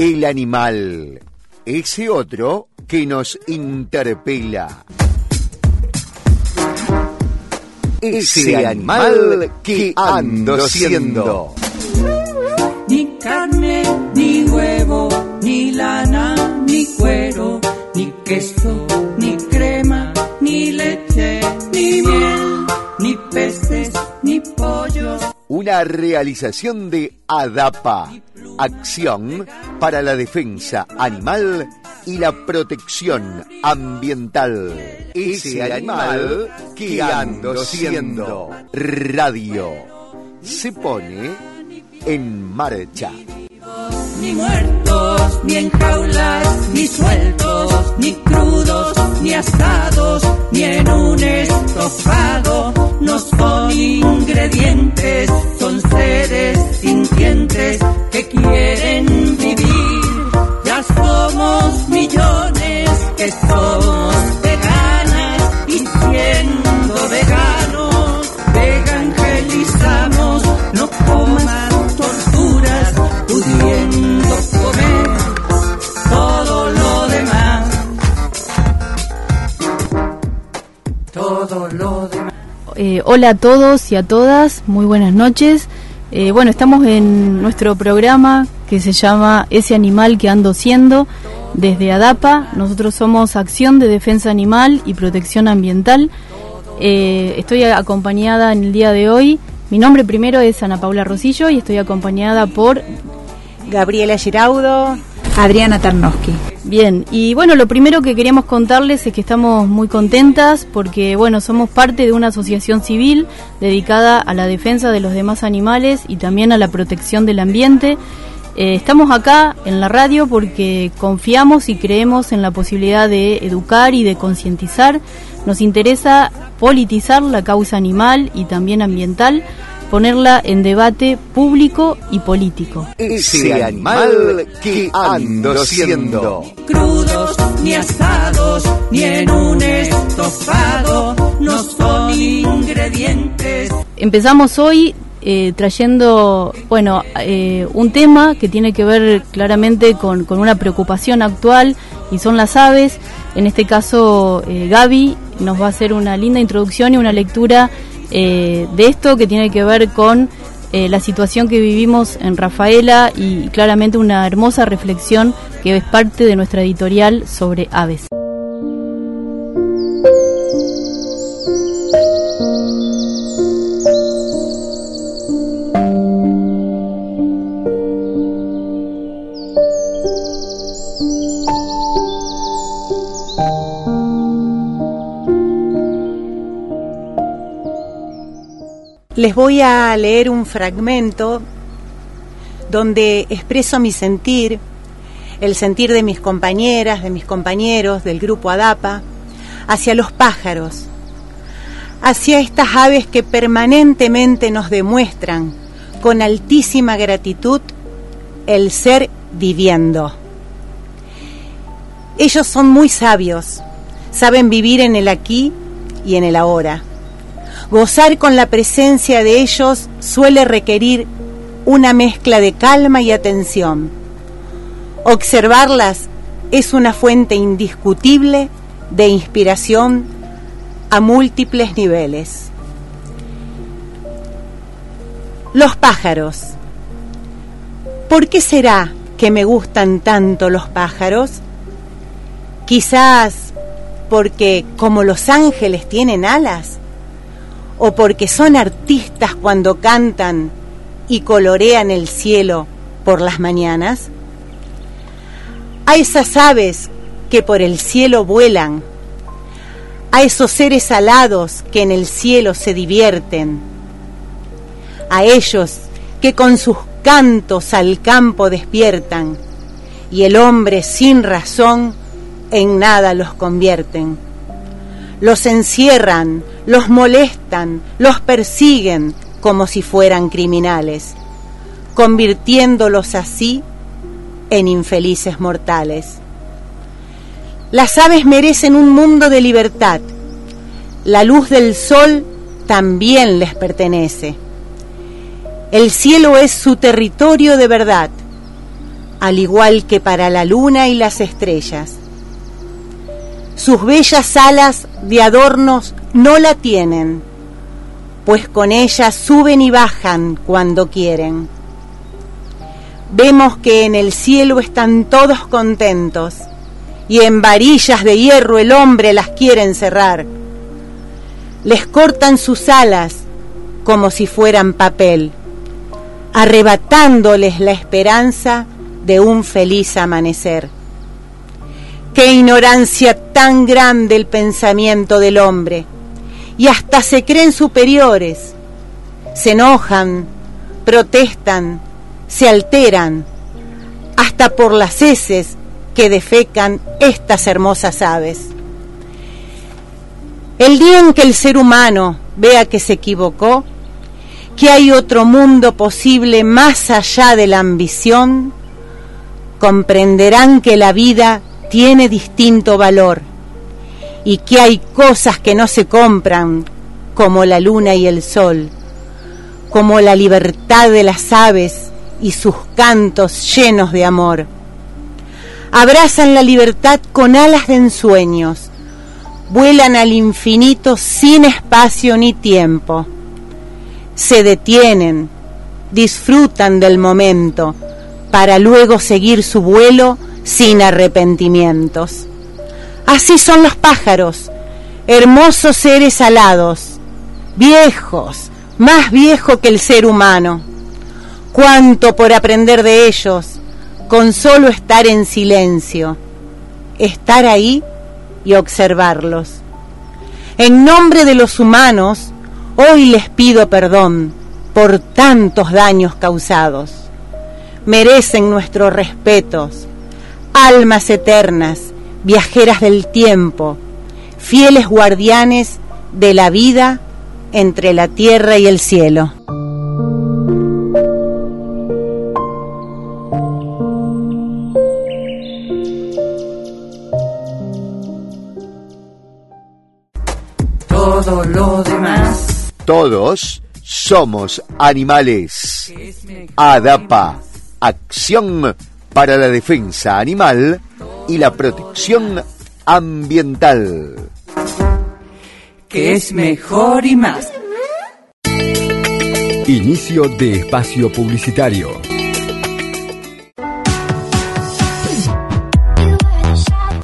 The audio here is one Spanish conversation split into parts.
El animal, ese otro que nos interpela. Ese animal que ando siendo. Ni carne, ni huevo, ni lana, ni cuero, ni queso, ni crema, ni leche, ni miel, ni peces, ni pollos. Una realización de ADAPA, Acción para la Defensa Animal y la Protección Ambiental. Ese animal que ando siendo. Radio se pone en marcha. Ni muertos, ni en jaulas, ni sueltos, ni crudos, ni asados, ni en un estofado. No son ingredientes, son seres sintientes que quieren vivir. Ya somos millones que somos veganas y siendo veganos, evangelizamos, no coman Todo lo demás. Eh, hola a todos y a todas, muy buenas noches. Eh, bueno, estamos en nuestro programa que se llama Ese animal que ando siendo desde ADAPA. Nosotros somos Acción de Defensa Animal y Protección Ambiental. Eh, estoy acompañada en el día de hoy. Mi nombre primero es Ana Paula Rosillo y estoy acompañada por Gabriela Giraudo, Adriana Tarnowski. Bien, y bueno, lo primero que queríamos contarles es que estamos muy contentas porque, bueno, somos parte de una asociación civil dedicada a la defensa de los demás animales y también a la protección del ambiente. Eh, estamos acá en la radio porque confiamos y creemos en la posibilidad de educar y de concientizar. Nos interesa politizar la causa animal y también ambiental ponerla en debate público y político. Ese animal que ando siendo. crudos, ni asados, ni en un estofado, no son ingredientes. Empezamos hoy eh, trayendo, bueno, eh, un tema que tiene que ver claramente con, con, una preocupación actual y son las aves. En este caso, eh, Gaby nos va a hacer una linda introducción y una lectura eh, de esto que tiene que ver con eh, la situación que vivimos en Rafaela y claramente una hermosa reflexión que es parte de nuestra editorial sobre aves. Les voy a leer un fragmento donde expreso mi sentir, el sentir de mis compañeras, de mis compañeros del grupo ADAPA, hacia los pájaros, hacia estas aves que permanentemente nos demuestran con altísima gratitud el ser viviendo. Ellos son muy sabios, saben vivir en el aquí y en el ahora Gozar con la presencia de ellos suele requerir una mezcla de calma y atención. Observarlas es una fuente indiscutible de inspiración a múltiples niveles. Los pájaros. ¿Por qué será que me gustan tanto los pájaros? Quizás porque como los ángeles tienen alas, o porque son artistas cuando cantan y colorean el cielo por las mañanas? A esas aves que por el cielo vuelan, a esos seres alados que en el cielo se divierten, a ellos que con sus cantos al campo despiertan y el hombre sin razón en nada los convierten los encierran, los molestan, los persiguen como si fueran criminales, convirtiéndolos así en infelices mortales. Las aves merecen un mundo de libertad. La luz del sol también les pertenece. El cielo es su territorio de verdad. al igual que para la luna y las estrellas. Sus bellas alas de adornos no la tienen, pues con ellas suben y bajan cuando quieren. Vemos que en el cielo están todos contentos y en varillas de hierro el hombre las quiere encerrar. Les cortan sus alas como si fueran papel, arrebatándoles la esperanza de un feliz amanecer. Qué ignorancia tan grande el pensamiento del hombre, y hasta se creen superiores, se enojan, protestan, se alteran, hasta por las heces que defecan estas hermosas aves. El día en que el ser humano vea que se equivocó, que hay otro mundo posible más allá de la ambición, comprenderán que la vida tiene distinto valor y que hay cosas que no se compran, como la luna y el sol, como la libertad de las aves y sus cantos llenos de amor. Abrazan la libertad con alas de ensueños, vuelan al infinito sin espacio ni tiempo. Se detienen, disfrutan del momento, para luego seguir su vuelo sin arrepentimientos. Así son los pájaros, hermosos seres alados, viejos, más viejos que el ser humano cuánto por aprender de ellos, con solo estar en silencio, estar ahí y observarlos. En nombre de los humanos, hoy les pido perdón por tantos daños causados. Merecen nuestros respetos, almas eternas, viajeras del tiempo, fieles guardianes de la vida entre la tierra y el cielo. lo demás. Todos somos animales. ADAPA, Acción para la Defensa Animal y la Protección Ambiental. Que es mejor y más. Inicio de espacio publicitario.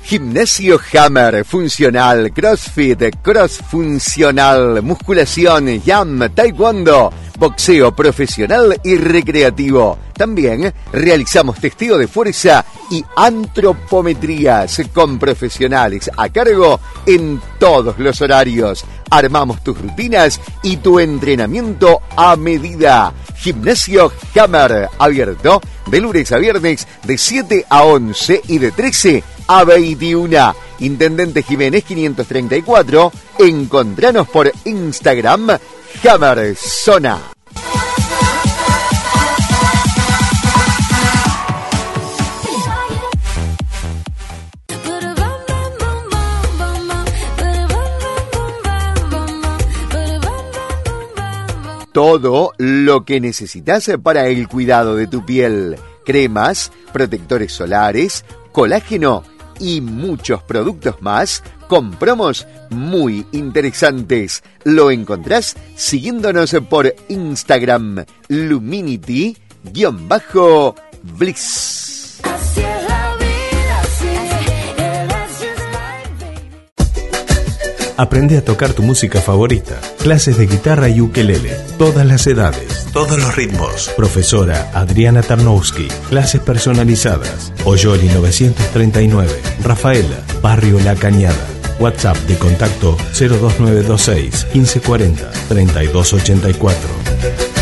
Gimnasio Hammer, funcional, crossfit, cross funcional, musculación, jam, taekwondo, boxeo profesional y recreativo. También realizamos testeo de fuerza y antropometrías con profesionales a cargo en todos los horarios. Armamos tus rutinas y tu entrenamiento a medida. Gimnasio Hammer, abierto de lunes a viernes de 7 a 11 y de 13 a 21. Intendente Jiménez 534. Encontranos por Instagram Hammer Zona. Todo lo que necesitas para el cuidado de tu piel. Cremas, protectores solares, colágeno y muchos productos más con promos muy interesantes. Lo encontrás siguiéndonos por Instagram Luminity-Bliss. Aprende a tocar tu música favorita. Clases de guitarra y ukelele. Todas las edades. Todos los ritmos. Profesora Adriana Tarnowski. Clases personalizadas. Oyoli 939. Rafaela. Barrio La Cañada. WhatsApp de contacto 02926 1540 3284.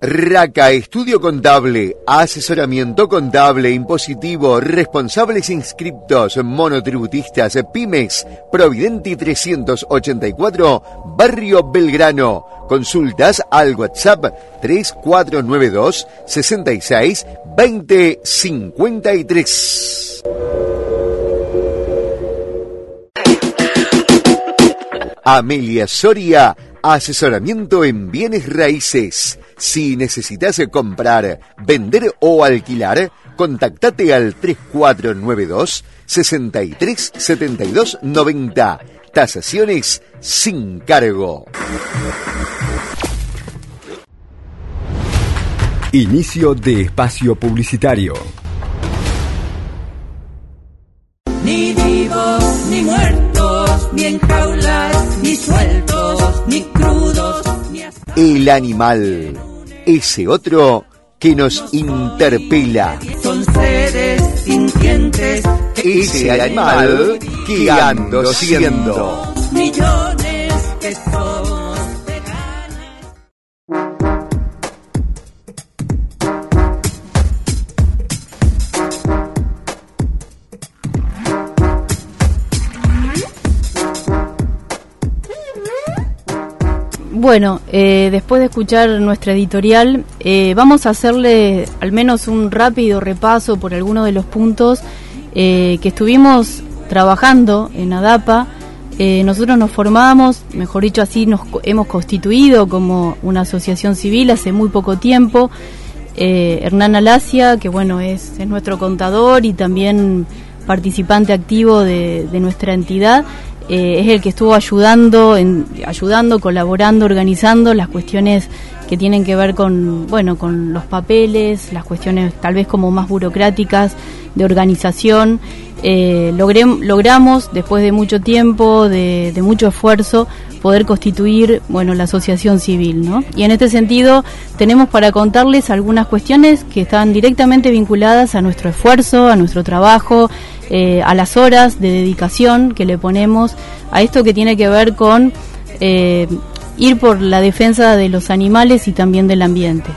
RACA, estudio contable, asesoramiento contable, impositivo, responsables inscriptos, monotributistas, pymes, Providenti 384, Barrio Belgrano. Consultas al WhatsApp 3492 66 20 53. Amelia Soria, asesoramiento en bienes raíces Si necesitas comprar, vender o alquilar, contactate al 3492 63 72 90. Tasaciones sin cargo. Inicio de espacio publicitario. Ni en jaulas, ni sueltos, ni crudos, ni El animal, ese otro que nos interpela. Son seres sintientes Ese animal que ando siendo. Bueno, eh, después de escuchar nuestra editorial, eh, vamos a hacerle al menos un rápido repaso por algunos de los puntos eh, que estuvimos trabajando en ADAPA. Eh, nosotros nos formamos, mejor dicho así, nos hemos constituido como una asociación civil hace muy poco tiempo. Hernán Alasia, que bueno, es, es nuestro contador y también participante activo de nuestra entidad, eh, es el que estuvo ayudando, en, ayudando, colaborando, organizando las cuestiones que tienen que ver con, bueno, con los papeles, las cuestiones tal vez como más burocráticas de organización. Eh, logramos, después de mucho tiempo, de mucho esfuerzo, poder constituir, bueno, la asociación civil, ¿no? Y en este sentido tenemos para contarles algunas cuestiones que están directamente vinculadas a nuestro esfuerzo, a nuestro trabajo, eh, a las horas de dedicación que le ponemos a esto que tiene que ver con eh, ir por la defensa de los animales y también del ambiente.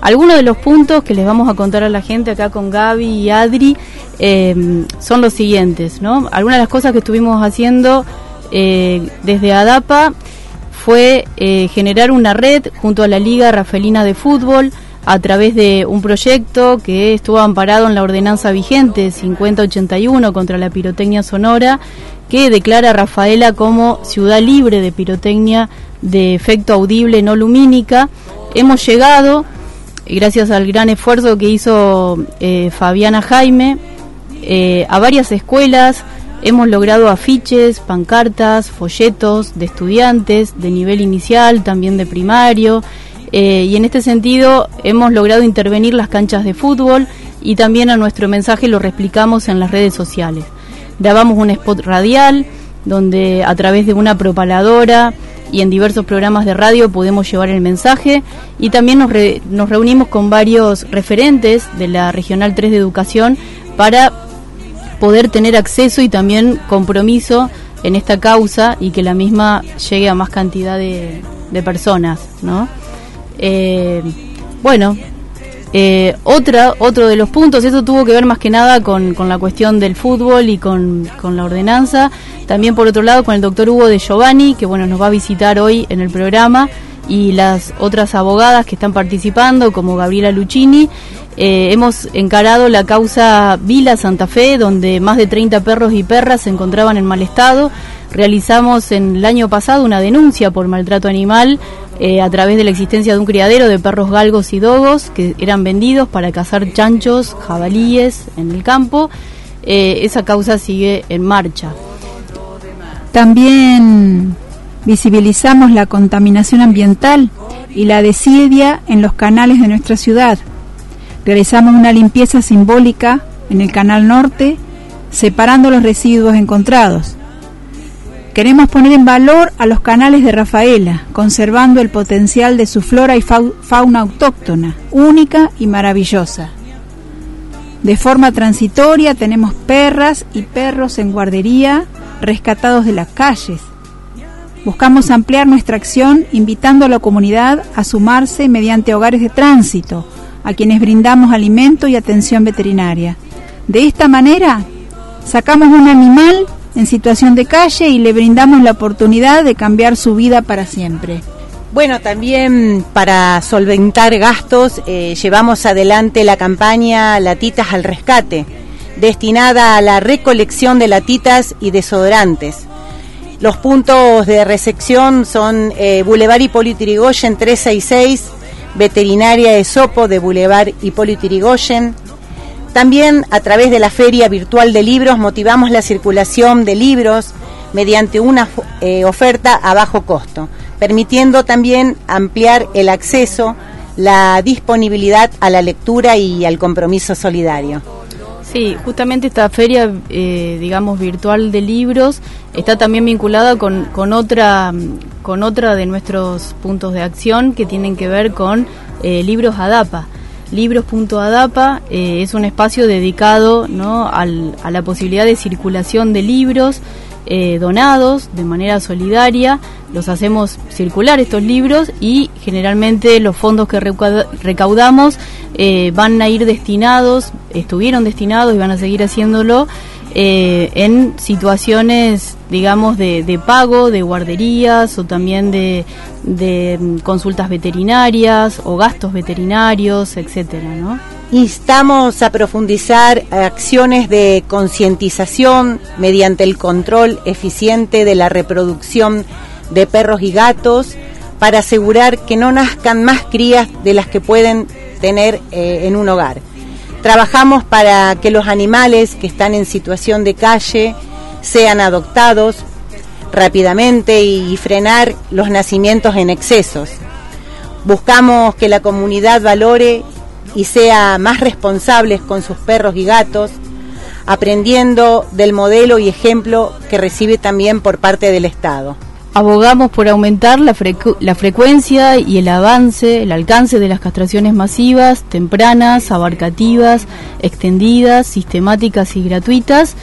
Algunos de los puntos que les vamos a contar a la gente acá con Gaby y Adri eh, son los siguientes, ¿no? Algunas de las cosas que estuvimos haciendo eh, desde ADAPA fue eh, generar una red junto a la Liga Rafaelina de Fútbol a través de un proyecto que estuvo amparado en la ordenanza vigente 5081 contra la pirotecnia sonora que declara a Rafaela como ciudad libre de pirotecnia de efecto audible no lumínica. Hemos llegado, gracias al gran esfuerzo que hizo eh, Fabiana Jaime, a varias escuelas, hemos logrado afiches, pancartas, folletos de estudiantes de nivel inicial, también de primario, eh, y en este sentido hemos logrado intervenir las canchas de fútbol y también a nuestro mensaje lo replicamos en las redes sociales. Grabamos un spot radial donde a través de una propaladora y en diversos programas de radio podemos llevar el mensaje y también nos, nos reunimos con varios referentes de la Regional 3 de Educación para poder tener acceso y también compromiso en esta causa y que la misma llegue a más cantidad de, de personas, ¿no? Eh, bueno, eh, otra, otro de los puntos, eso tuvo que ver más que nada con, con la cuestión del fútbol y con, con la ordenanza. También por otro lado con el doctor Hugo de Giovanni, que bueno, nos va a visitar hoy en el programa, y las otras abogadas que están participando, como Gabriela Luchini. Eh, hemos encarado la causa Vila Santa Fe, donde más de 30 perros y perras se encontraban en mal estado. Realizamos en el año pasado una denuncia por maltrato animal eh, a través de la existencia de un criadero de perros galgos y dogos que eran vendidos para cazar chanchos, jabalíes en el campo. Eh, esa causa sigue en marcha. También visibilizamos la contaminación ambiental y la desidia en los canales de nuestra ciudad. Realizamos una limpieza simbólica en el Canal Norte, separando los residuos encontrados. Queremos poner en valor a los canales de Rafaela, conservando el potencial de su flora y fau- fauna autóctona, única y maravillosa. De forma transitoria tenemos perras y perros en guardería rescatados de las calles. Buscamos ampliar nuestra acción invitando a la comunidad a sumarse mediante hogares de tránsito, a quienes brindamos alimento y atención veterinaria. De esta manera, sacamos un animal en situación de calle y le brindamos la oportunidad de cambiar su vida para siempre. Bueno, también para solventar gastos eh, llevamos adelante la campaña Latitas al Rescate, destinada a la recolección de latitas y desodorantes. Los puntos de recepción son eh, Boulevard Hipólito Yrigoyen 366, Veterinaria de Sopo de Boulevard Hipólito Yrigoyen. También a través de la Feria Virtual de Libros motivamos la circulación de libros mediante una eh, oferta a bajo costo, permitiendo también ampliar el acceso, la disponibilidad a la lectura y al compromiso solidario. Sí, justamente esta feria, eh, digamos, virtual de libros está también vinculada con, con, otra, con otra de nuestros puntos de acción que tienen que ver con eh, libros ADAPA. Libros.adapa eh, es un espacio dedicado ¿no? Al, a la posibilidad de circulación de libros eh, donados de manera solidaria, los hacemos circular estos libros y generalmente los fondos que recaudamos eh, van a ir destinados, estuvieron destinados y van a seguir haciéndolo eh, en situaciones, digamos, de, pago, de guarderías o también de, de, mm, consultas veterinarias o gastos veterinarios, etcétera, ¿no? Instamos a profundizar acciones de concientización mediante el control eficiente de la reproducción de perros y gatos para asegurar que no nazcan más crías de las que pueden tener eh, en un hogar. Trabajamos para que los animales que están en situación de calle sean adoptados rápidamente y frenar los nacimientos en excesos. Buscamos que la comunidad valore y sea más responsable con sus perros y gatos, aprendiendo del modelo y ejemplo que recibe también por parte del Estado. Abogamos por aumentar la, la, frecuencia y el avance, el alcance de las castraciones masivas, tempranas, abarcativas, extendidas, sistemáticas y gratuitas,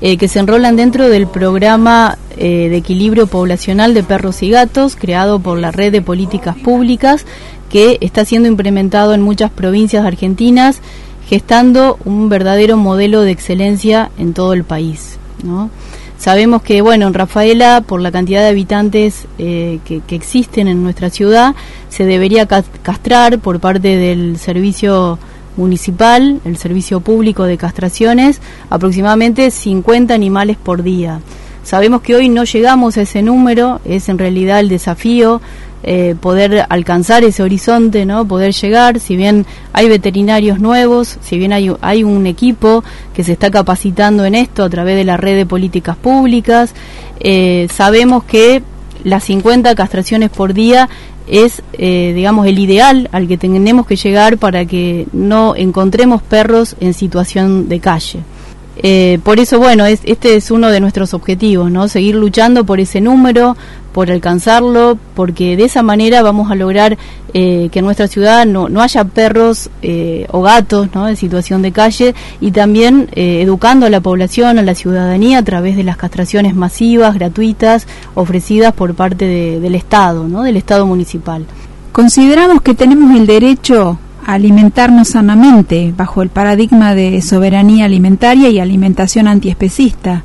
eh, que se enrolan dentro del programa eh, de equilibrio poblacional de perros y gatos, creado por la Red de Políticas Públicas, que está siendo implementado en muchas provincias argentinas, gestando un verdadero modelo de excelencia en todo el país. ¿no? Sabemos que, bueno, en Rafaela, por la cantidad de habitantes eh, que, existen en nuestra ciudad, se debería castrar por parte del servicio municipal, el servicio público de castraciones, aproximadamente 50 animales por día. Sabemos que hoy no llegamos a ese número, es en realidad el desafío eh, poder alcanzar ese horizonte, ¿no? poder llegar, si bien hay veterinarios nuevos, si bien hay, hay un equipo que se está capacitando en esto a través de la red de políticas públicas, eh, sabemos que las 50 castraciones por día es, eh, digamos, el ideal al que tenemos que llegar para que no encontremos perros en situación de calle. Eh, por eso, bueno, es, este es uno de nuestros objetivos, ¿no? Seguir luchando por ese número, por alcanzarlo, porque de esa manera vamos a lograr eh, que en nuestra ciudad no, no haya perros eh, o gatos, ¿no? En situación de calle y también educando a la población, a la ciudadanía a través de las castraciones masivas, gratuitas, ofrecidas por parte del Estado, ¿no? Del Estado municipal. Consideramos que tenemos el derecho alimentarnos sanamente bajo el paradigma de soberanía alimentaria y alimentación antiespecista.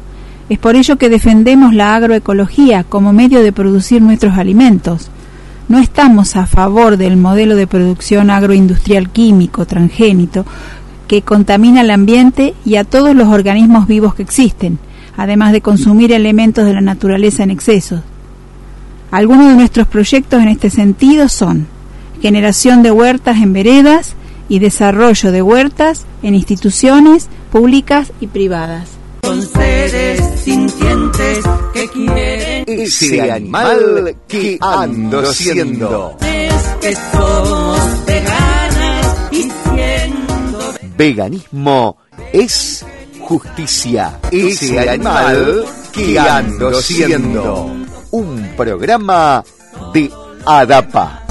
Es por ello que defendemos la agroecología como medio de producir nuestros alimentos. No estamos a favor del modelo de producción agroindustrial químico transgénito que contamina el ambiente y a todos los organismos vivos que existen, además de consumir elementos de la naturaleza en exceso. Algunos de nuestros proyectos en este sentido son generación de huertas en veredas y desarrollo de huertas en instituciones públicas y privadas. Con seres sintientes que quieren ese animal que ando siendo. Es que somos veganas y siendo Veganismo es justicia. Ese animal que ando siendo. Un programa de ADAPA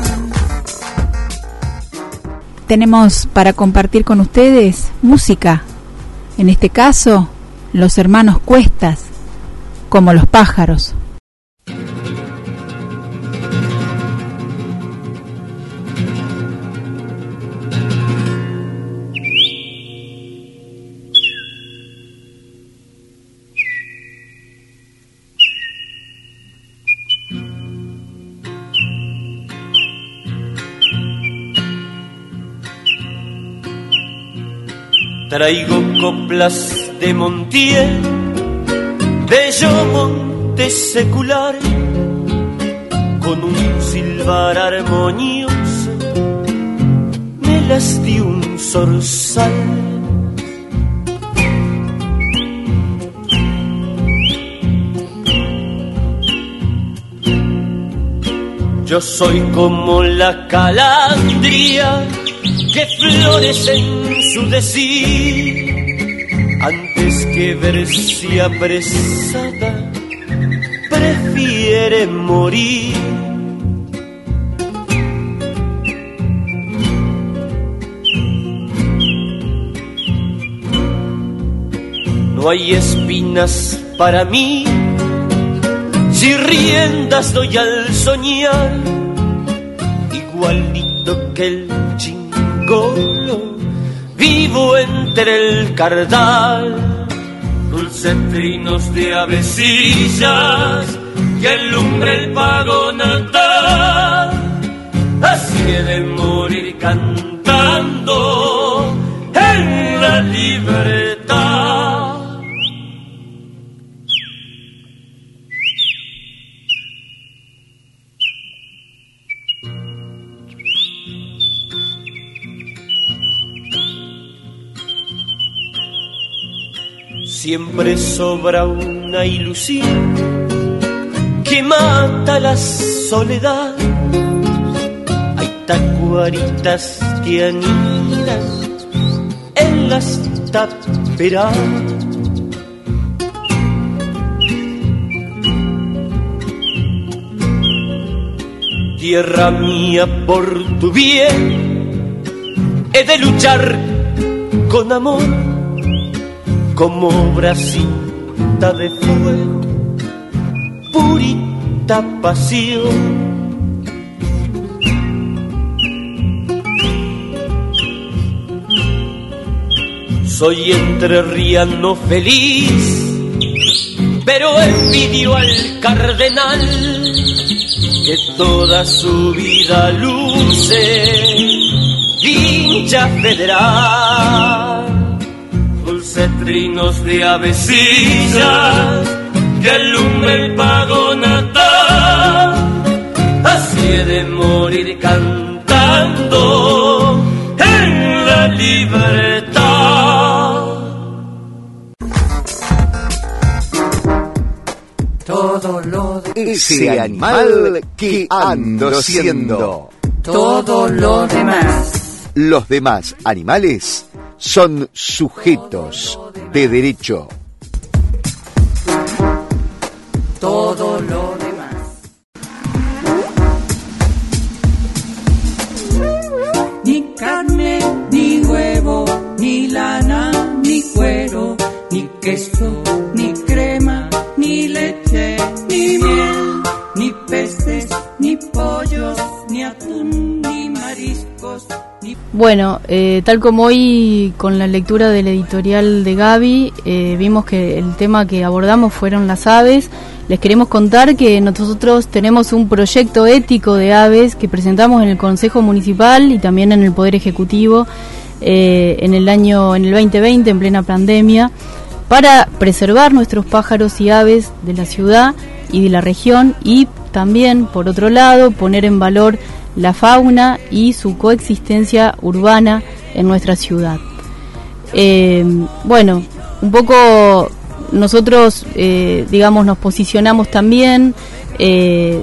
tenemos para compartir con ustedes música. En este caso, los hermanos Cuestas, como los pájaros. Traigo coplas de Montiel, bello monte secular, con un silbar armonioso alas de un zorzal. Yo soy como la calandria que florece en su decir antes que verse apresada prefiere morir. No hay espinas para mí, si riendas doy al soñar, igualito que el chingolo, vivo entre el cardal, dulces trinos de avecillas que alumbre el pago natal, así de morir cantando en la libertad. Siempre sobra una ilusión que mata la soledad. Hay tacuaritas que anidan en las taperas. Tierra mía, por tu bien, he de luchar con amor como bracita de fuego, purita pasión. Soy entrerriano feliz, pero envidio al cardenal que toda su vida luce hincha federal cetrinos de avecillas que alumbra el pago natal. Así he de morir cantando en la libertad. Todo lo de- Ese animal que ando siendo. todo lo demás. Los demás animales son sujetos de derecho. Todo lo demás. Ni carne, ni huevo, ni lana, ni cuero, ni queso, ni crema, ni leche, ni miel, ni peces, ni pollos, ni atún, ni mariscos, Bueno, eh, tal como hoy con la lectura del editorial de Gaby, eh, vimos que el tema que abordamos fueron las aves. Les queremos contar que nosotros tenemos un proyecto ético de aves que presentamos en el Consejo Municipal y también en el Poder Ejecutivo eh, en el año en el 2020 en plena pandemia para preservar nuestros pájaros y aves de la ciudad y de la región y también, por otro lado, poner en valor la fauna y su coexistencia urbana en nuestra ciudad. Eh, bueno, un poco nosotros, eh, digamos, nos posicionamos también eh,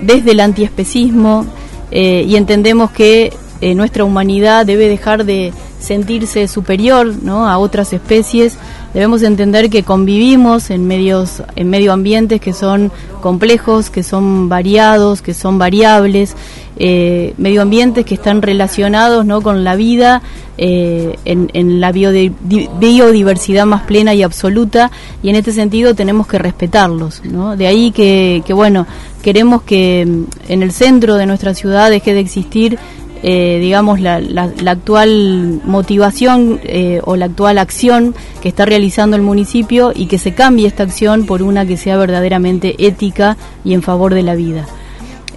desde el antiespecismo y entendemos que nuestra humanidad debe dejar de sentirse superior ¿no? a otras especies. Debemos entender que convivimos en medios, en medio ambientes que son complejos, que son variados, que son variables, eh, medio ambientes que están relacionados ¿no? con la vida eh, en, en la biodi- di- biodiversidad más plena y absoluta y en este sentido tenemos que respetarlos. ¿no? De ahí que, que, bueno, queremos que mm, en el centro de nuestra ciudad deje de existir eh, digamos, la, la- actual motivación eh, o la actual acción que está realizando el municipio y que se cambie esta acción por una que sea verdaderamente ética y en favor de la vida.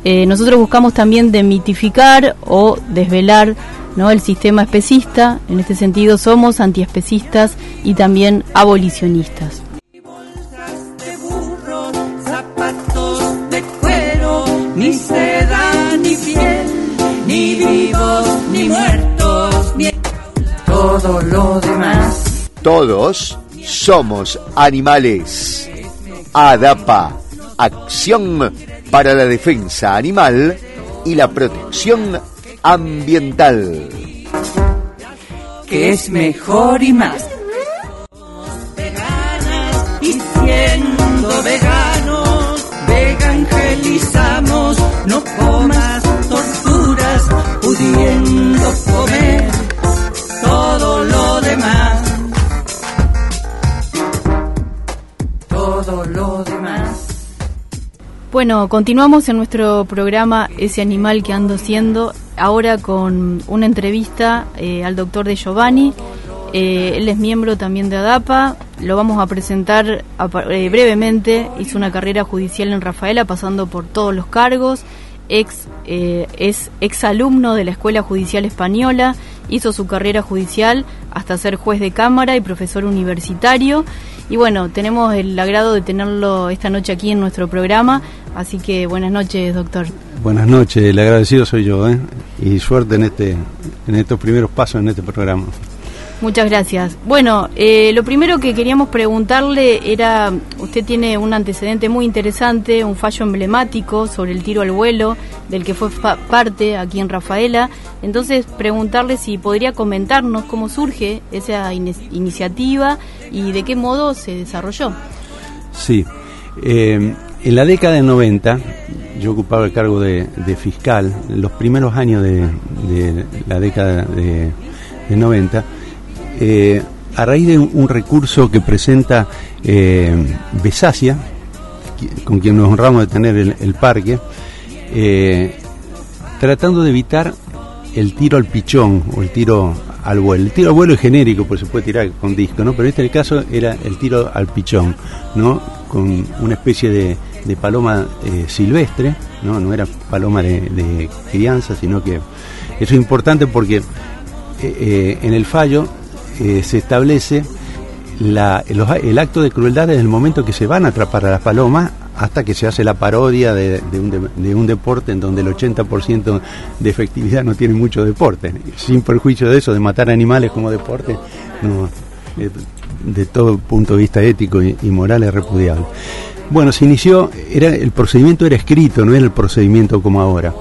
Eh, nosotros buscamos también demitificar o desvelar ¿no? el sistema especista, en este sentido somos antiespecistas y también abolicionistas ni vivos, ni muertos, ni todo lo demás. Todos somos animales. ADAPA, acción para la defensa animal y la protección ambiental. Que es mejor y más. Veganas y siendo veganos, vegangelizamos, no Bueno, continuamos en nuestro programa Ese animal que ando siendo, ahora con una entrevista eh, al doctor de Giovanni. Eh, él es miembro también de ADAPA, lo vamos a presentar a eh, brevemente. Hizo una carrera judicial en Rafaela, pasando por todos los cargos. Ex, es ex alumno de la Escuela Judicial Española, hizo su carrera judicial hasta ser juez de cámara y profesor universitario. Y bueno, tenemos el agrado de tenerlo esta noche aquí en nuestro programa, así que buenas noches, doctor. Buenas noches, el agradecido soy yo, ¿eh? y suerte en este, en estos primeros pasos en este programa. Muchas gracias. Bueno, eh, lo primero que queríamos preguntarle era, usted tiene un antecedente muy interesante, un fallo emblemático sobre el tiro al vuelo, del que fue parte aquí en Rafaela. Entonces, preguntarle si podría comentarnos cómo surge esa iniciativa y de qué modo se desarrolló. Sí, eh, en la década del 90 yo ocupaba el cargo de, de fiscal, en los primeros años de, de la década de, de 90, eh, a raíz de un, recurso que presenta eh, Besacia, con quien nos honramos de tener el, parque, eh, tratando de evitar el tiro al pichón o el tiro al vuelo. El tiro al vuelo es genérico, pues se puede tirar con disco, ¿no? Pero este el caso era el tiro al pichón, ¿no? Con una especie de, de paloma eh, silvestre, ¿no? No era paloma de, crianza, sino que eso es importante porque eh, eh, en el fallo se establece la- el acto de crueldad desde el momento que se van a atrapar a las palomas hasta que se hace la parodia de, un, de- un deporte en donde el 80% de efectividad no tiene mucho deporte. Sin perjuicio de eso, de matar animales como deporte, de todo punto de vista ético y, y moral es repudiable. Bueno, se inició, era, el procedimiento era escrito, no era el procedimiento como ahora.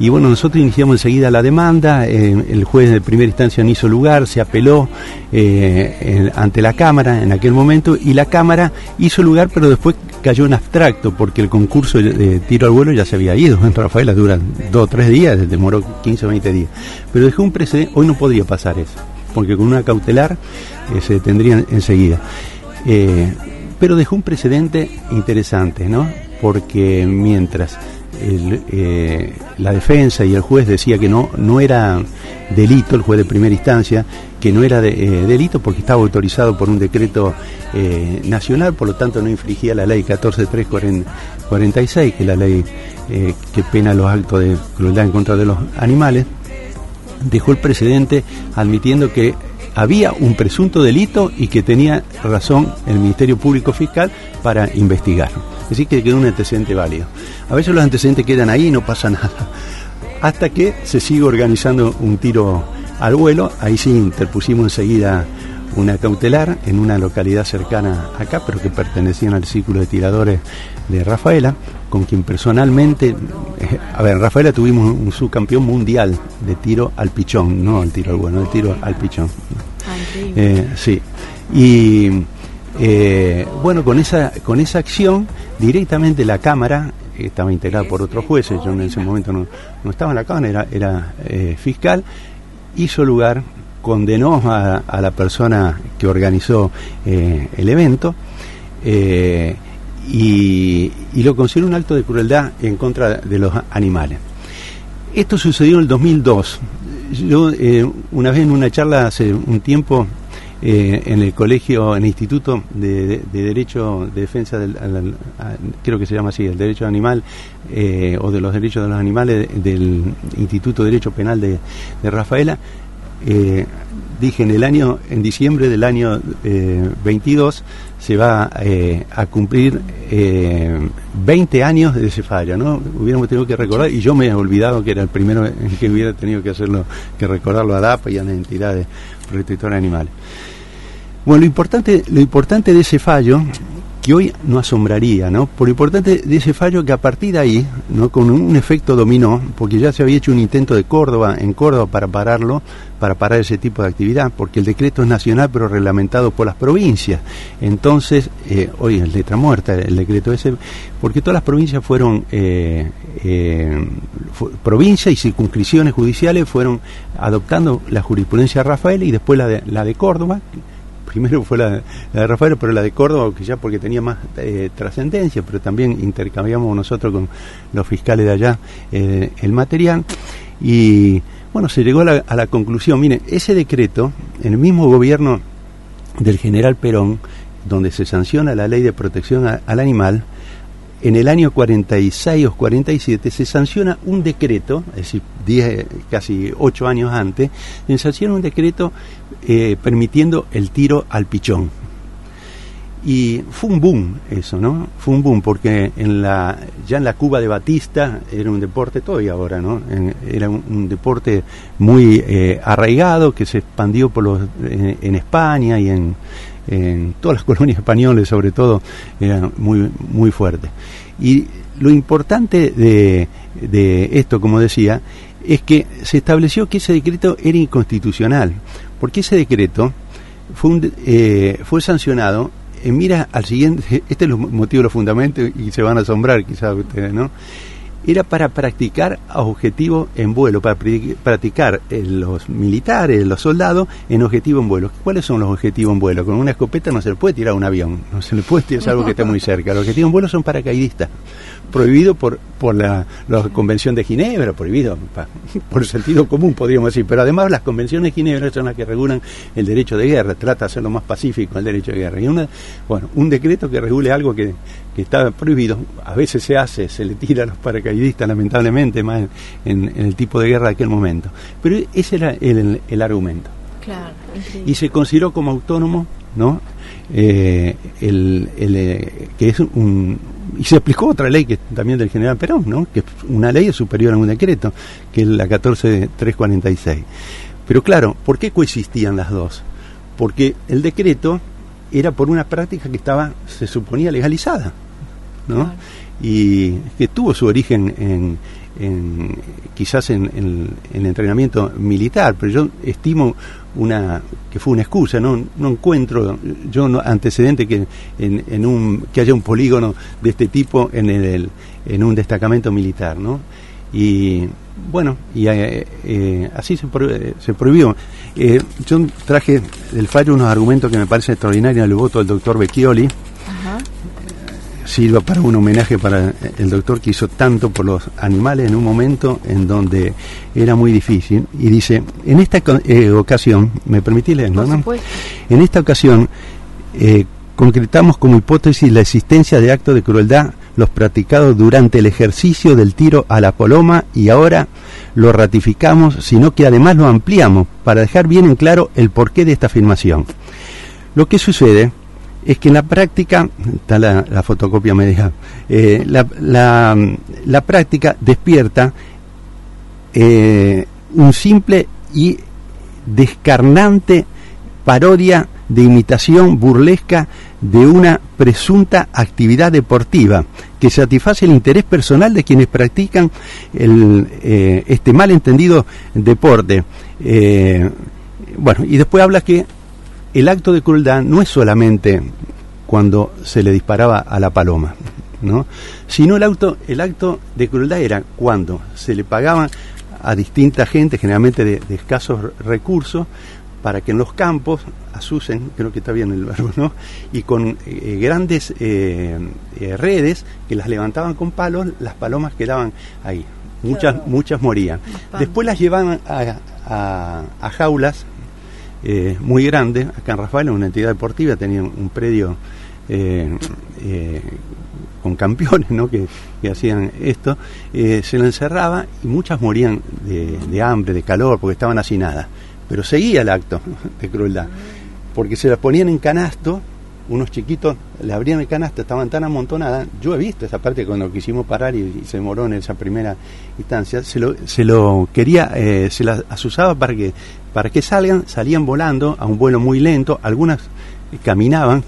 Y bueno, nosotros iniciamos enseguida la demanda, eh, el juez de primera instancia no hizo lugar, se apeló eh, ante la Cámara en aquel momento y la Cámara hizo lugar, pero después cayó en abstracto porque el concurso de, tiro al vuelo ya se había ido. En Rafaela dura dos o tres días, demoró 15 o 20 días. Pero dejó un precedente, hoy no podría pasar eso, porque con una cautelar eh, se detendría enseguida. Pero dejó un precedente interesante, ¿no? Porque mientras eh, la defensa y el juez decía que no, no era delito, el juez de primera instancia, que no era eh, delito porque estaba autorizado por un decreto eh, nacional, por lo tanto no infringía la ley 14346, que es la ley que pena los actos de crueldad en contra de los animales, dejó el precedente admitiendo que había un presunto delito y que tenía razón el Ministerio Público Fiscal para investigarlo. Es decir, que quedó un antecedente válido. A veces los antecedentes quedan ahí y no pasa nada. Hasta que se sigue organizando un tiro al vuelo, ahí sí interpusimos enseguida una cautelar en una localidad cercana acá, pero que pertenecían al círculo de tiradores de Rafaela, con quien personalmente, eh, a ver, en Rafaela tuvimos un subcampeón mundial de tiro al pichón, no al tiro al vuelo, el tiro al pichón. Eh, sí. Y eh, bueno, con esa, con esa acción, directamente la Cámara, que estaba integrada por otros jueces, yo en ese momento no, no estaba en la Cámara, era, era eh, fiscal, hizo lugar, condenó a, la persona que organizó eh, el evento eh, y, lo consideró un acto de crueldad en contra de los animales. Esto sucedió en el 2002. Yo eh, una vez en una charla hace un tiempo eh, en el colegio, en el Instituto de, de- de Derecho de Defensa del, creo que se llama así, el derecho animal o de los derechos de los animales del Instituto de Derecho Penal de Rafaela, eh, dije en el año, en diciembre del año eh, 22 se va eh, a cumplir eh, 20 años de ese fallo, ¿no? Hubiéramos tenido que recordar, y yo me he olvidado que era el primero que hubiera tenido que hacerlo, que recordarlo a DAPA y a las entidades protectoras de animales. Bueno, lo importante, lo importante de ese fallo que hoy no asombraría, ¿no? Por lo importante de ese fallo que a partir de ahí, ¿no? Con un efecto dominó, porque ya se había hecho un intento de Córdoba, en Córdoba para pararlo, para parar ese tipo de actividad, porque el decreto es nacional pero reglamentado por las provincias. Entonces, eh, hoy es letra muerta el decreto ese, porque todas las provincias fueron, eh, eh, provincias y circunscripciones judiciales fueron adoptando la jurisprudencia de Rafael y después la de, la de Córdoba, primero fue la, de Rafael, pero la de Córdoba, que ya porque tenía más eh, trascendencia, pero también intercambiamos nosotros con los fiscales de allá eh, el material. Y bueno, se llegó a la, conclusión, miren, ese decreto, en el mismo gobierno del general Perón, donde se sanciona la ley de protección al animal, en el año 46 o 47 se sanciona un decreto, es decir, 10, casi 8 años antes, se sanciona un decreto eh, permitiendo el tiro al pichón. Y fue un boom eso, ¿no? Fue un boom porque en la, ya en la Cuba de Batista era un deporte, todavía ahora, ¿no? era un, deporte muy eh, arraigado que se expandió por los, en España y en, en todas las colonias españolas sobre todo, era muy, muy fuerte. Y lo importante de, de esto, como decía, es que se estableció que ese decreto era inconstitucional, porque ese decreto fue, eh, fue sancionado en mira al siguiente, este es el motivo de los fundamentos y se van a asombrar quizás ustedes, ¿no? Era para practicar objetivos en vuelo, para practicar eh, los militares, los soldados, en objetivo en vuelo. ¿Cuáles son los objetivos en vuelo? Con una escopeta no se le puede tirar un avión, no se le puede tirar algo que esté muy cerca. Los objetivos en vuelo son paracaidistas, prohibido por, por la, Convención de Ginebra, prohibido por el sentido común, podríamos decir, pero además las convenciones de Ginebra son las que regulan el derecho de guerra, trata de hacerlo más pacífico el derecho de guerra. Y una, bueno, un decreto que regule algo que que está prohibido, a veces se hace, se le tira a los paracaidistas lamentablemente, más en, el tipo de guerra de aquel momento. Pero ese era el, argumento. y se consideró como autónomo, ¿no? Eh, el, eh, que es un y se aplicó otra ley que también del general Perón, ¿no? Que es una ley superior a un decreto, que es la 14346. Pero claro, ¿por qué coexistían las dos? Porque el decreto era por una práctica que estaba, se suponía, legalizada. ¿no? Y que tuvo su origen en, quizás en, el entrenamiento militar, pero yo estimo una que fue una excusa, no, no encuentro yo no, antecedente que en, un que haya un polígono de este tipo en el, en un destacamento militar, ¿no? Y bueno, y eh, eh, así se, se prohibió. Eh, yo traje del fallo unos argumentos que me parecen extraordinarios, el voto del doctor Becchioli, sirva para un homenaje para el doctor que hizo tanto por los animales en un momento en donde era muy difícil. Y dice, en esta eh, ocasión, ¿me permitís leerlo? ¿no? En esta ocasión, eh, concretamos como hipótesis la existencia de actos de crueldad los practicados durante el ejercicio del tiro a la paloma y ahora lo ratificamos, sino que además lo ampliamos para dejar bien en claro el porqué de esta afirmación. Lo que sucede es que en la práctica, está la, fotocopia me deja, eh, la, práctica despierta eh, un simple y descarnante parodia de imitación burlesca de una presunta actividad deportiva que satisface el interés personal de quienes practican el, eh, este malentendido deporte. bueno, y después habla que el acto de crueldad no es solamente cuando se le disparaba a la paloma, ¿no? sino el, auto, el acto de crueldad era cuando se le pagaban a distinta gente, generalmente de, escasos recursos, para que en los campos asusen, creo que está bien el verbo, ¿no? Y con eh, grandes eh, eh, redes que las levantaban con palos, las palomas quedaban ahí. Muchas, muchas morían. Después las llevaban a jaulas eh, muy grande. Acá en Rafael, una entidad deportiva, tenía un predio eh, eh, con campeones ¿no? que, hacían esto. se la encerraba y muchas morían de, hambre, de calor, porque estaban hacinadas. Pero seguía el acto de crueldad, porque se las ponían en canasto unos chiquitos le abrían el canasto, estaban tan amontonadas. Yo he visto esa parte cuando quisimos parar y, se moró en esa primera instancia. Se lo, se lo quería, se las asusaba para que para que salgan, salían volando a un vuelo muy lento, algunas caminaban,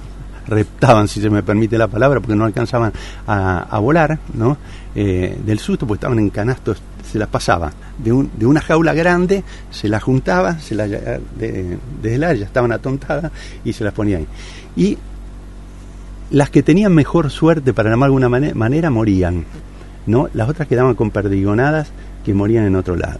reptaban, si se me permite la palabra, porque no alcanzaban a, volar, ¿no? Eh, del susto, porque estaban en canastos, se las pasaba de, un, de una jaula grande, se las juntaba, se las, de, desde el ya estaban atontadas y se las ponía ahí. Y las que tenían mejor suerte, para llamar de alguna manera, manera morían, ¿no? Las otras quedaban con perdigonadas que morían en otro lado.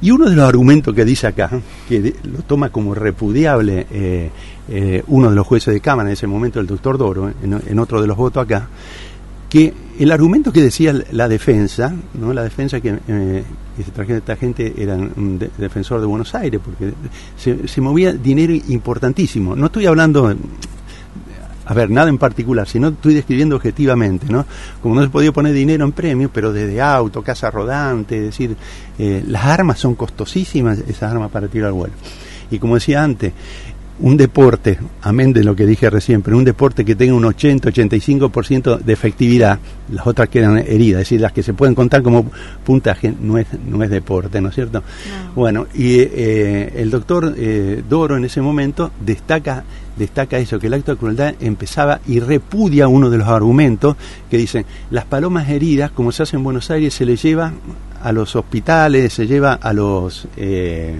Y uno de los argumentos que dice acá, que lo toma como repudiable eh, eh, uno de los jueces de Cámara en ese momento, el doctor Doro, en, en otro de los votos acá, que el argumento que decía la defensa, ¿no? la defensa que, eh, que se trajeron esta gente era un de- defensor de Buenos Aires, porque se movía dinero importantísimo. No estoy hablando a ver, nada en particular, sino estoy describiendo objetivamente, ¿no? Como no se podía poner dinero en premios, pero desde auto, casa rodante, es decir, eh, las armas son costosísimas, esas armas para tirar al vuelo. Y como decía antes, un deporte, amén de lo que dije recién, pero un deporte que tenga un 80-85% de efectividad, las otras quedan heridas, es decir, las que se pueden contar como puntaje, no es, no es deporte, ¿no es cierto? Bueno, y eh, el doctor eh, Doro en ese momento destaca destaca eso, que el acto de crueldad empezaba y repudia uno de los argumentos que dicen, las palomas heridas, como se hace en Buenos Aires, se les lleva a los hospitales, se lleva a los... eh,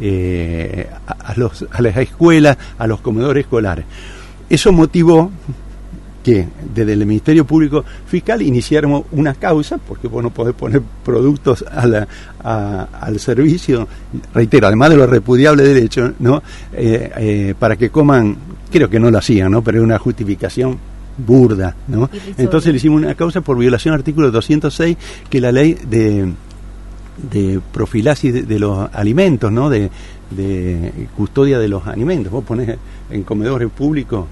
eh, a, los, a las escuelas, a los comedores escolares. Eso motivó que desde el Ministerio Público Fiscal iniciáramos una causa, porque vos no podés poner productos a la- a- al servicio, reitero, además de los repudiables derechos, ¿no? Eh, eh, para que coman, creo que no lo hacían, ¿no? pero era una justificación burda. ¿no? Entonces le hicimos una causa por violación al artículo 206, que la ley de de profilaxis de, de los alimentos, ¿no? De, de custodia de los alimentos. Vos ponés en comedores públicos.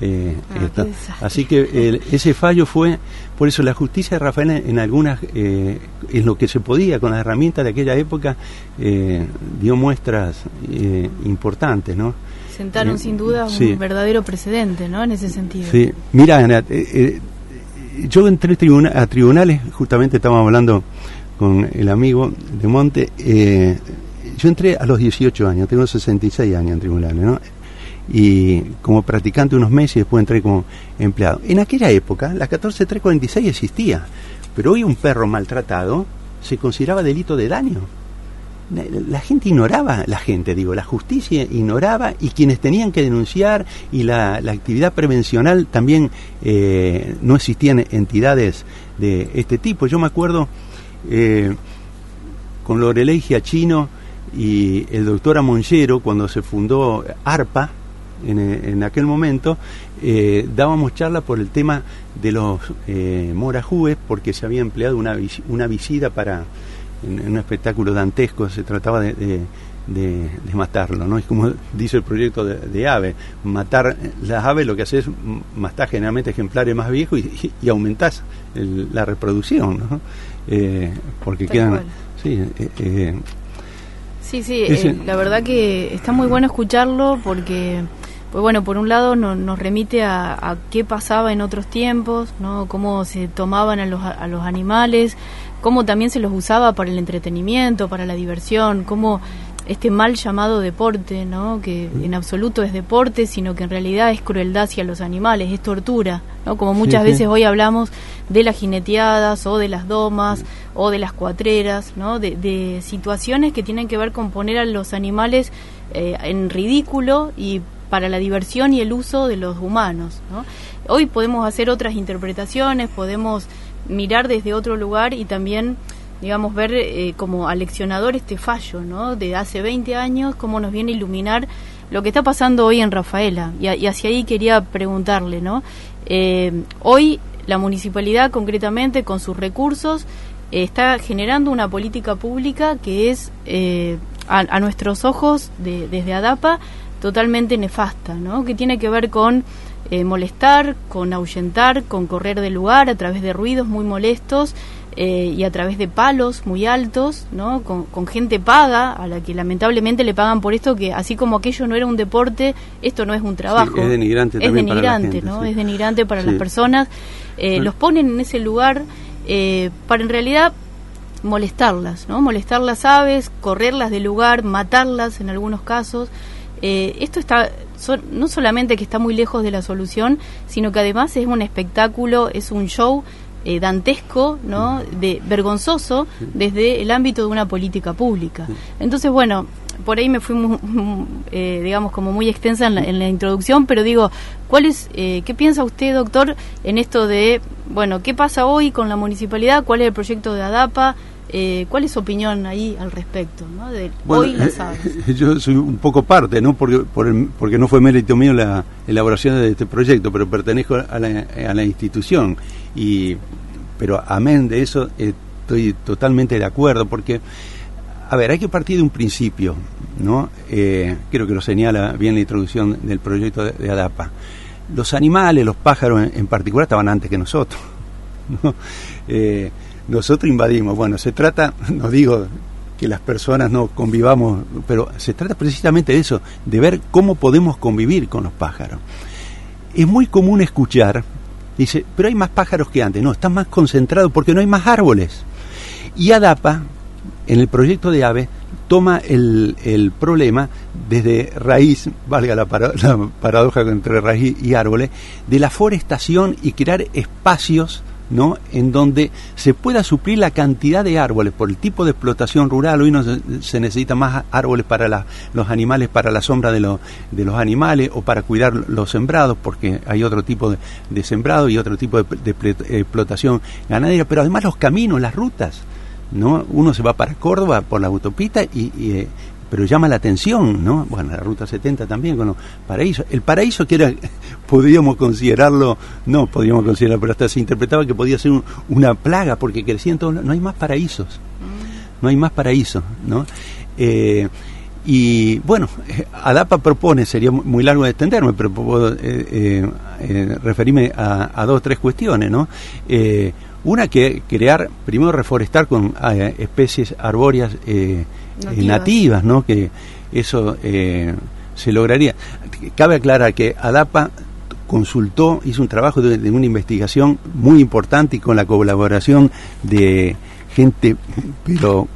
eh, Ah, está. Así que el- ese fallo fue, por eso la justicia de Rafael en, en algunas, eh, en lo que se podía con las herramientas de aquella época, eh, dio muestras eh, importantes, ¿no? Sentaron Eh, sin duda sí. un verdadero precedente, ¿no? En ese sentido. Sí, mira, eh, eh, yo entré tribuna- a tribunales, justamente estábamos hablando con el amigo de Monte, eh, yo entré a los 18 años, tengo 66 años en tribunales, ¿no? Y como practicante unos meses y después entré como empleado. En aquella época, la 14346 existía, pero hoy un perro maltratado se consideraba delito de daño. La, gente ignoraba, la gente, digo, la justicia ignoraba y quienes tenían que denunciar y la, la actividad prevencional también eh, no existían entidades de este tipo. Yo me acuerdo eh, con Lorelei Giachino y el doctor Amonllero, cuando se fundó ARPA, en, aquel momento, eh, dábamos charla por el tema de los eh, morajúes, porque se había empleado una, una visita para, en, un espectáculo dantesco, se trataba de, matarlo, ¿no? Es como dice el proyecto de, ave, matar las aves lo que hace es matar generalmente ejemplares más viejos y, y aumentás el- la reproducción, ¿no? Eh, porque Tal quedan... cual. Sí, eh, eh, Sí, sí, Ese- eh, la verdad que está muy bueno escucharlo porque, pues bueno, por un lado no- nos remite a, a qué pasaba en otros tiempos, ¿no? Cómo se tomaban a los, a los animales, cómo también se los usaba para el entretenimiento, para la diversión, cómo este mal llamado deporte, ¿no? Que en absoluto es deporte, sino que en realidad es crueldad hacia los animales, es tortura, ¿no? Como muchas Sí, sí. veces hoy hablamos de las jineteadas o de las domas o de las cuatreras, ¿no? De, situaciones que tienen que ver con poner a los animales eh, en ridículo y para la diversión y el uso de los humanos, ¿no? Hoy podemos hacer otras interpretaciones, podemos mirar desde otro lugar y también digamos, ver eh, como aleccionador este fallo, ¿no? De hace 20 años, cómo nos viene a iluminar lo que está pasando hoy en Rafaela. Y, y hacia ahí quería preguntarle, ¿no? Eh, hoy la municipalidad, concretamente, con sus recursos, eh, está generando una política pública que es, eh, a, a nuestros ojos, de- desde ADAPA, totalmente nefasta, ¿no? Que tiene que ver con eh, molestar, con ahuyentar, con correr del lugar a través de ruidos muy molestos eh, y a través de palos muy altos, ¿no? Con, con gente paga, a la que lamentablemente le pagan por esto, que así como aquello no era un deporte, esto no es un trabajo. es denigrante Es también para la denigrante, gente, ¿no? sí. Es denigrante para Sí. las personas. Eh, Bueno. Los ponen en ese lugar eh, para en realidad molestarlas, ¿no? Molestar las aves, correrlas del lugar, matarlas en algunos casos. Eh, esto está no solamente que está muy lejos de la solución, sino que además es un espectáculo, es un show eh, dantesco, ¿no? De vergonzoso desde el ámbito de una política pública. Entonces, bueno, por ahí me fui, eh, digamos, como muy extensa en la, introducción, pero digo, ¿cuál es, eh, ¿qué piensa usted, doctor, en esto de, bueno, qué pasa hoy con la municipalidad? ¿Cuál es el proyecto de ADAPA? Eh, ¿Cuál es su opinión ahí al respecto? ¿no? De hoy las Yo soy un poco parte, ¿no? Porque, porque no fue mérito mío la elaboración de este proyecto, pero pertenezco a la, a la institución. Y, pero amén de eso, estoy totalmente de acuerdo, porque, a ver, hay que partir de un principio, ¿no? Eh, creo que lo señala bien la introducción del proyecto de, ADAPA. Los animales, los pájaros en, en, particular, estaban antes que nosotros. ¿no? Eh, nosotros invadimos. Bueno, se trata, no digo que las personas no convivamos, pero se trata precisamente de eso, de ver cómo podemos convivir con los pájaros. Es muy común escuchar, dice, pero hay más pájaros que antes. No, están más concentrados porque no hay más árboles. Y ADAPA, en el proyecto de AVE, toma el, el problema desde raíz, valga la, la paradoja entre raíz y árboles, de la forestación y crear espacios ¿no? en donde se pueda suplir la cantidad de árboles por el tipo de explotación rural. Hoy no se, necesita más árboles para los animales, para la sombra de, de, los animales o para cuidar los sembrados, porque hay otro tipo de, sembrado y otro tipo de, explotación ganadera, pero además los caminos, las rutas. ¿no? Uno se va para Córdoba por la autopista y, eh, pero llama la atención, ¿no? Bueno, la Ruta 70 también con los paraísos. El paraíso que era, podríamos considerarlo, no podríamos considerarlo, pero hasta se interpretaba que podía ser una plaga porque crecían todos, no hay más paraísos, no hay más paraísos, ¿no? Eh, y bueno, ADAPA propone, sería muy largo de extenderme, pero puedo eh, eh, referirme a, a, dos o tres cuestiones, ¿no? Una que crear, primero reforestar con especies arbóreas nativas. ¿no? Que eso eh, se lograría. Cabe aclarar que ADAPA consultó, hizo un trabajo de, una investigación muy importante y con la colaboración de gente, pero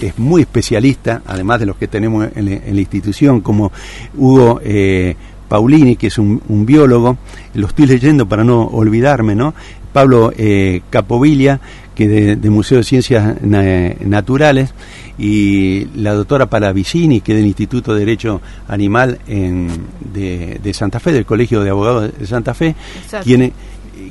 es muy especialista, además de los que tenemos en, la institución, como Hugo eh, Paulini, que es un, biólogo, lo estoy leyendo para no olvidarme, ¿no? Pablo eh, Capovilla, que de, de Museo de Ciencias Naturales, y la doctora Palavicini, que es del Instituto de Derecho Animal en, de, Santa Fe, del Colegio de Abogados de Santa Fe, quienes,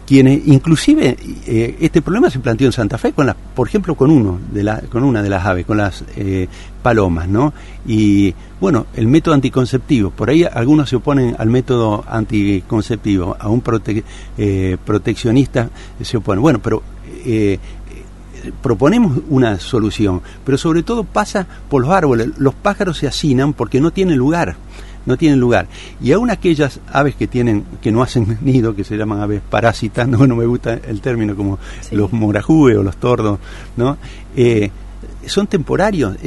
quienes inclusive eh, este problema se planteó en Santa Fe, con las, por ejemplo, con uno de la, con una de las aves, con las eh, palomas, ¿no? Y bueno, el método anticonceptivo, por ahí algunos se oponen al método anticonceptivo, a un eh, proteccionista se opone. Bueno, pero proponemos una solución, pero sobre todo pasa por los árboles. Los pájaros se hacinan porque no tienen lugar, no tienen lugar. Y aún aquellas aves que tienen, que no hacen nido, que se llaman aves parásitas, no, no me gusta el término, como los morajúes o los tordos, ¿no? Eh, son temporarios.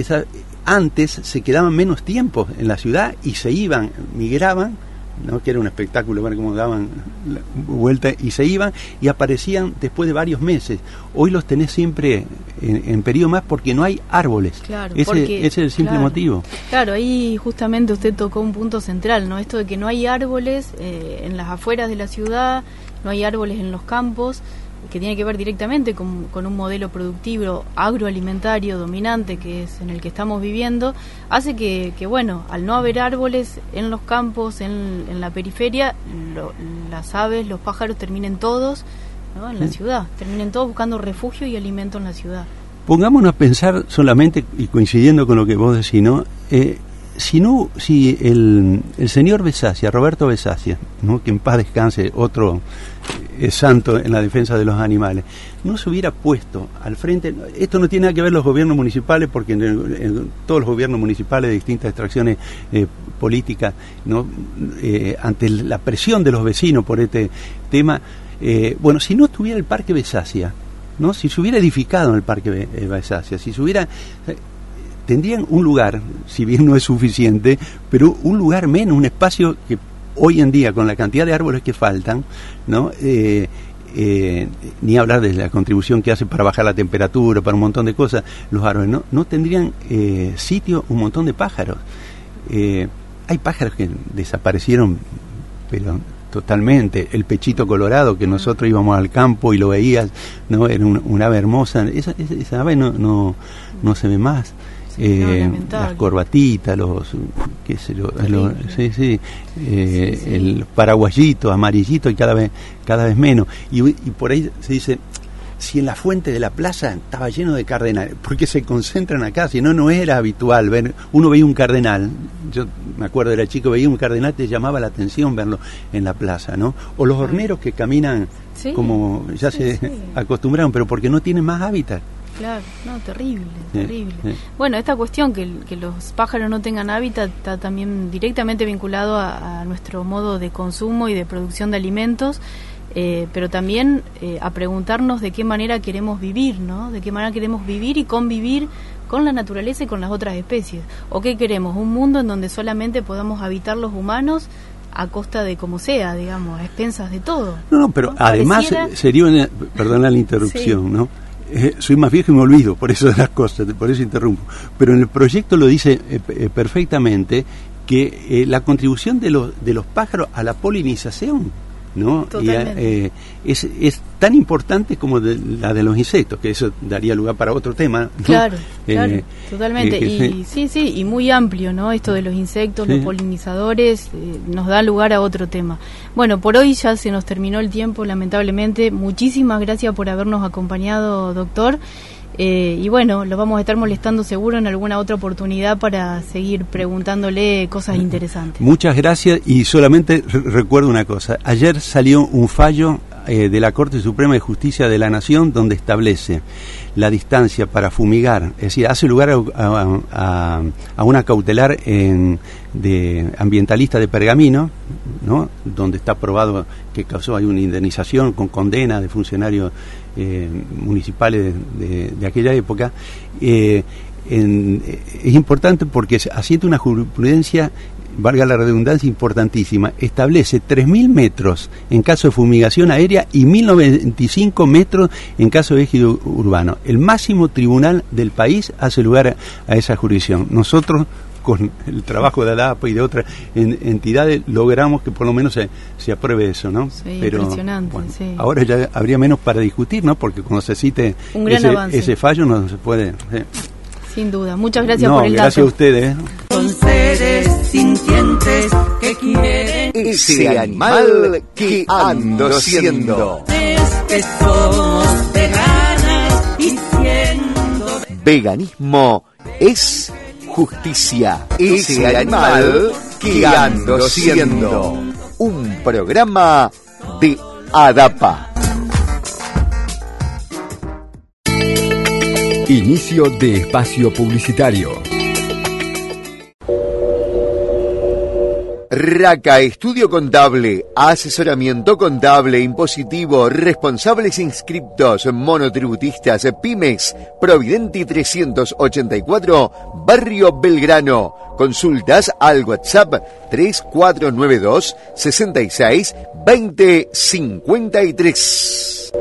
antes se quedaban menos tiempo en la ciudad y se iban, migraban ¿no? que era un espectáculo ver cómo daban vuelta y se iban y aparecían después de varios meses. Hoy los tenés siempre en, periodo más porque no hay árboles. Claro, ese, es el simple motivo. Claro, ahí justamente usted tocó un punto central, ¿no? Esto de que no hay árboles eh, en las afueras de la ciudad, no hay árboles en los campos que tiene que ver directamente con, un modelo productivo agroalimentario dominante que es en el que estamos viviendo, hace que, bueno, al no haber árboles en los campos, en, la periferia, las aves, los pájaros terminen todos en la ciudad, terminen todos buscando refugio y alimento en la ciudad. Pongámonos a pensar solamente, y coincidiendo con lo que vos decís, ¿no? Eh, si no, si el, el señor Besacia, Roberto Besacia, ¿no? que en paz descanse, otro es santo en la defensa de los animales, no se hubiera puesto al frente, esto no tiene nada que ver los gobiernos municipales, porque en, todos los gobiernos municipales de distintas extracciones eh, políticas, ¿no? Eh, ante la presión de los vecinos por este tema, eh, bueno, si no estuviera el Parque Besacia, ¿no? si se hubiera edificado en el Parque Besacia, si se hubiera tendrían un lugar, si bien no es suficiente, pero un lugar menos, un espacio que hoy en día, con la cantidad de árboles que faltan, ¿no? Eh, eh, ni hablar de la contribución que hace para bajar la temperatura, para un montón de cosas, los árboles, no, no tendrían eh, sitio un montón de pájaros. hay pájaros que desaparecieron, pero totalmente. El pechito colorado, que nosotros íbamos al campo y lo veías, ¿no? Era un, un ave hermosa. Esa, esa, esa ave no, no, no se ve más. Eh, las corbatitas, los, qué sé yo, los- sí, sí, eh, el paraguayito, amarillito y cada vez, cada vez menos. Y, y por ahí se dice, si en la fuente de la plaza estaba lleno de cardenales, porque se concentran acá, si no, no era habitual ver, uno veía un cardenal, yo me acuerdo, era chico, veía un cardenal, te llamaba la atención verlo en la plaza, ¿no? O los horneros que caminan como ya se acostumbraron, pero porque no tienen más hábitat. Claro, no, terrible, terrible. Bueno, esta cuestión que, que los pájaros no tengan hábitat está también directamente vinculado a, a nuestro modo de consumo y de producción de alimentos, eh, pero también eh, a preguntarnos de qué manera queremos vivir, ¿no? De qué manera queremos vivir y convivir con la naturaleza y con las otras especies. ¿O qué queremos? Un mundo en donde solamente podamos habitar los humanos a costa de como sea, digamos, a expensas de todo. No, no, pero ¿no? además Pareciera- sería una, perdona la interrupción, Sí. ¿no? Eh, soy más viejo y me olvido, por eso de las cosas, por eso interrumpo. Pero en el proyecto lo dice eh, eh, perfectamente que eh, la contribución de los, de los pájaros a la polinización, ¿no? Y eh, es, es tan importante como de- la de los insectos, que eso daría lugar para otro tema. ¿no? Claro, Eh, claro, totalmente. eh, y sí, sí, y muy amplio, ¿no? Esto de los insectos, Sí. los polinizadores, nos da lugar a otro tema. Bueno, por hoy ya se nos terminó el tiempo, lamentablemente. Muchísimas gracias por habernos acompañado, doctor. Eh, y bueno, lo vamos a estar molestando seguro en alguna otra oportunidad para seguir preguntándole cosas interesantes. Muchas gracias y solamente re- recuerdo una cosa. Ayer salió un fallo eh, de la Corte Suprema de Justicia de la Nación donde establece la distancia para fumigar, es decir, hace lugar a, a- una cautelar en- de ambientalista de Pergamino, ¿no? donde está probado que causó hay una indemnización con condena de funcionarios eh, municipales de, aquella época. Eh, en- eh, es importante porque asienta una jurisprudencia, valga la redundancia, importantísima. Establece 3.000 metros en caso de fumigación aérea y 1.095 metros en caso de ejido urbano. El máximo tribunal del país hace lugar a esa jurisdicción. Nosotros con el trabajo de ADAPA y de otras en- entidades logramos que por lo menos se, se apruebe eso, ¿no? Sí, impresionante, sí. Ahora ya habría menos para discutir, ¿no? Porque cuando se cite Un gran ese, avance. ese fallo no se puede... eh. Sin duda. Muchas gracias no, por el gracias dato. a ustedes. ¿eh? Son seres sintientes que quieren Ese animal que ando siendo. es que somos veganas y siendo Veganismo es justicia. Ese animal que ando siendo. Un programa de ADAPA. Inicio de espacio publicitario. RACA Estudio Contable, asesoramiento contable, impositivo, responsables inscriptos, monotributistas, pymes, Providenti 384, Barrio Belgrano. Consultas al WhatsApp 3492 66 20 53.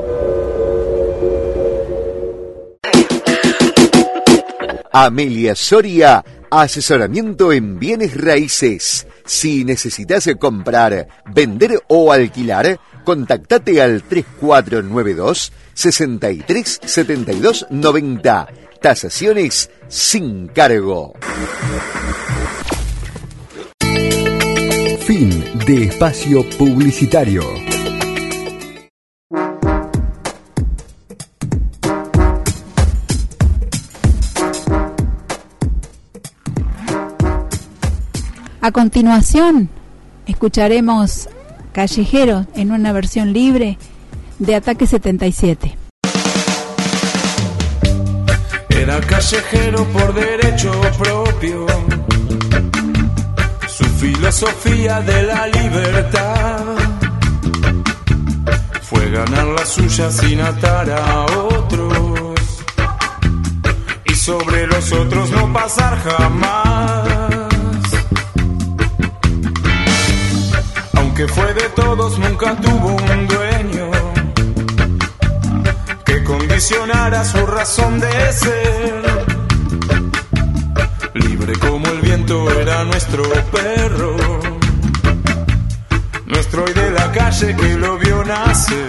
Amelia Soria, asesoramiento en bienes raíces. Si necesitas comprar, vender o alquilar, contactate al 3492 63 72 90. Tasaciones sin cargo. Fin de espacio publicitario. A continuación, escucharemos Callejero en una versión libre de Ataque 77. Era callejero por derecho propio. Su filosofía de la libertad fue ganar la suya sin atar a otros. Y sobre los otros no pasar jamás. Aunque fue de todos, nunca tuvo un dueño que condicionara su razón de ser. Libre como el viento era nuestro perro, nuestro hoy de la calle que lo vio nacer.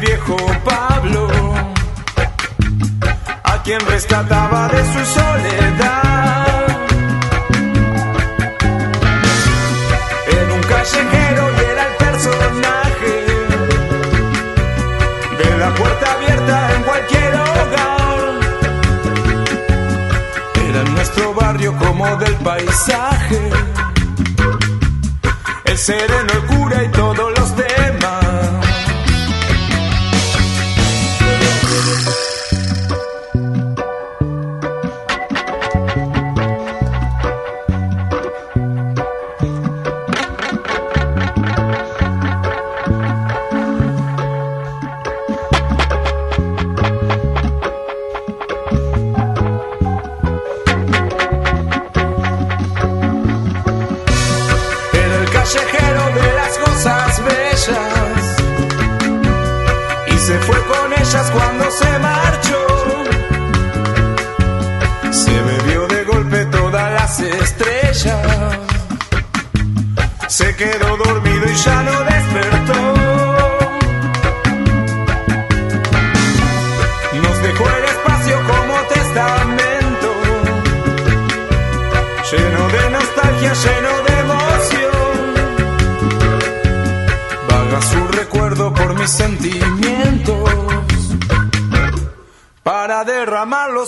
Viejo Pablo, a quien rescataba de su soledad. Era un callejero y era el personaje de la puerta abierta en cualquier hogar. Era nuestro barrio como del paisaje. El sereno, el cura y todos los demás.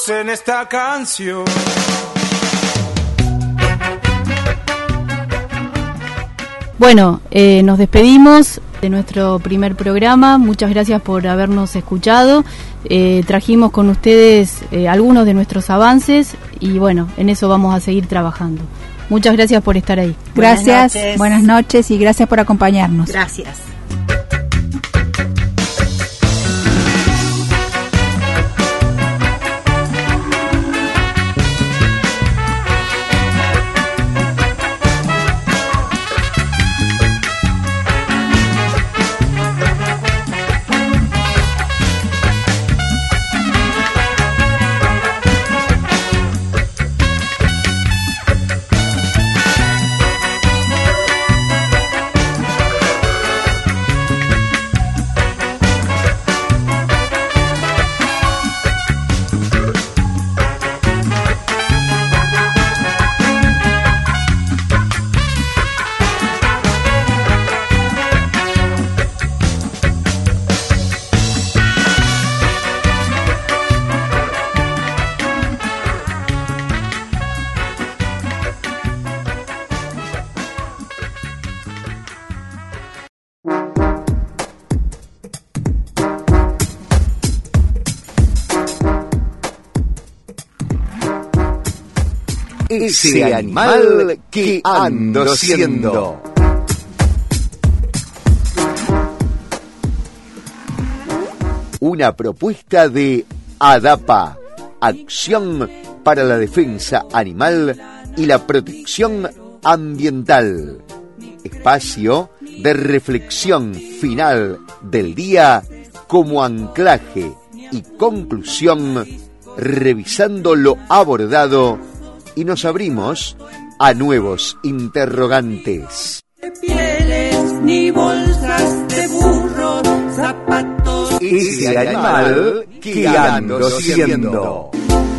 En esta canción. Bueno, eh, nos despedimos de nuestro primer programa. Muchas gracias por habernos escuchado. Eh, trajimos con ustedes eh, algunos de nuestros avances y bueno, en eso vamos a seguir trabajando. Muchas gracias por estar ahí. Buenas Gracias, noches. buenas noches y gracias por acompañarnos. Gracias. Ese animal que ando siendo. Una propuesta de ADAPA, Acción para la Defensa Animal y la Protección Ambiental. Espacio de reflexión final del día como anclaje y conclusión revisando lo abordado y nos abrimos a nuevos interrogantes. De pieles, ni bolsas de burros, zapatos y de animal que ando siendo.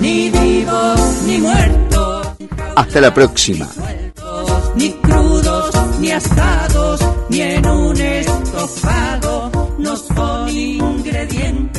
Ni vivos ni muertos. Hasta la próxima. Ni crudos, ni asados, ni en un estofado, no son ingredientes.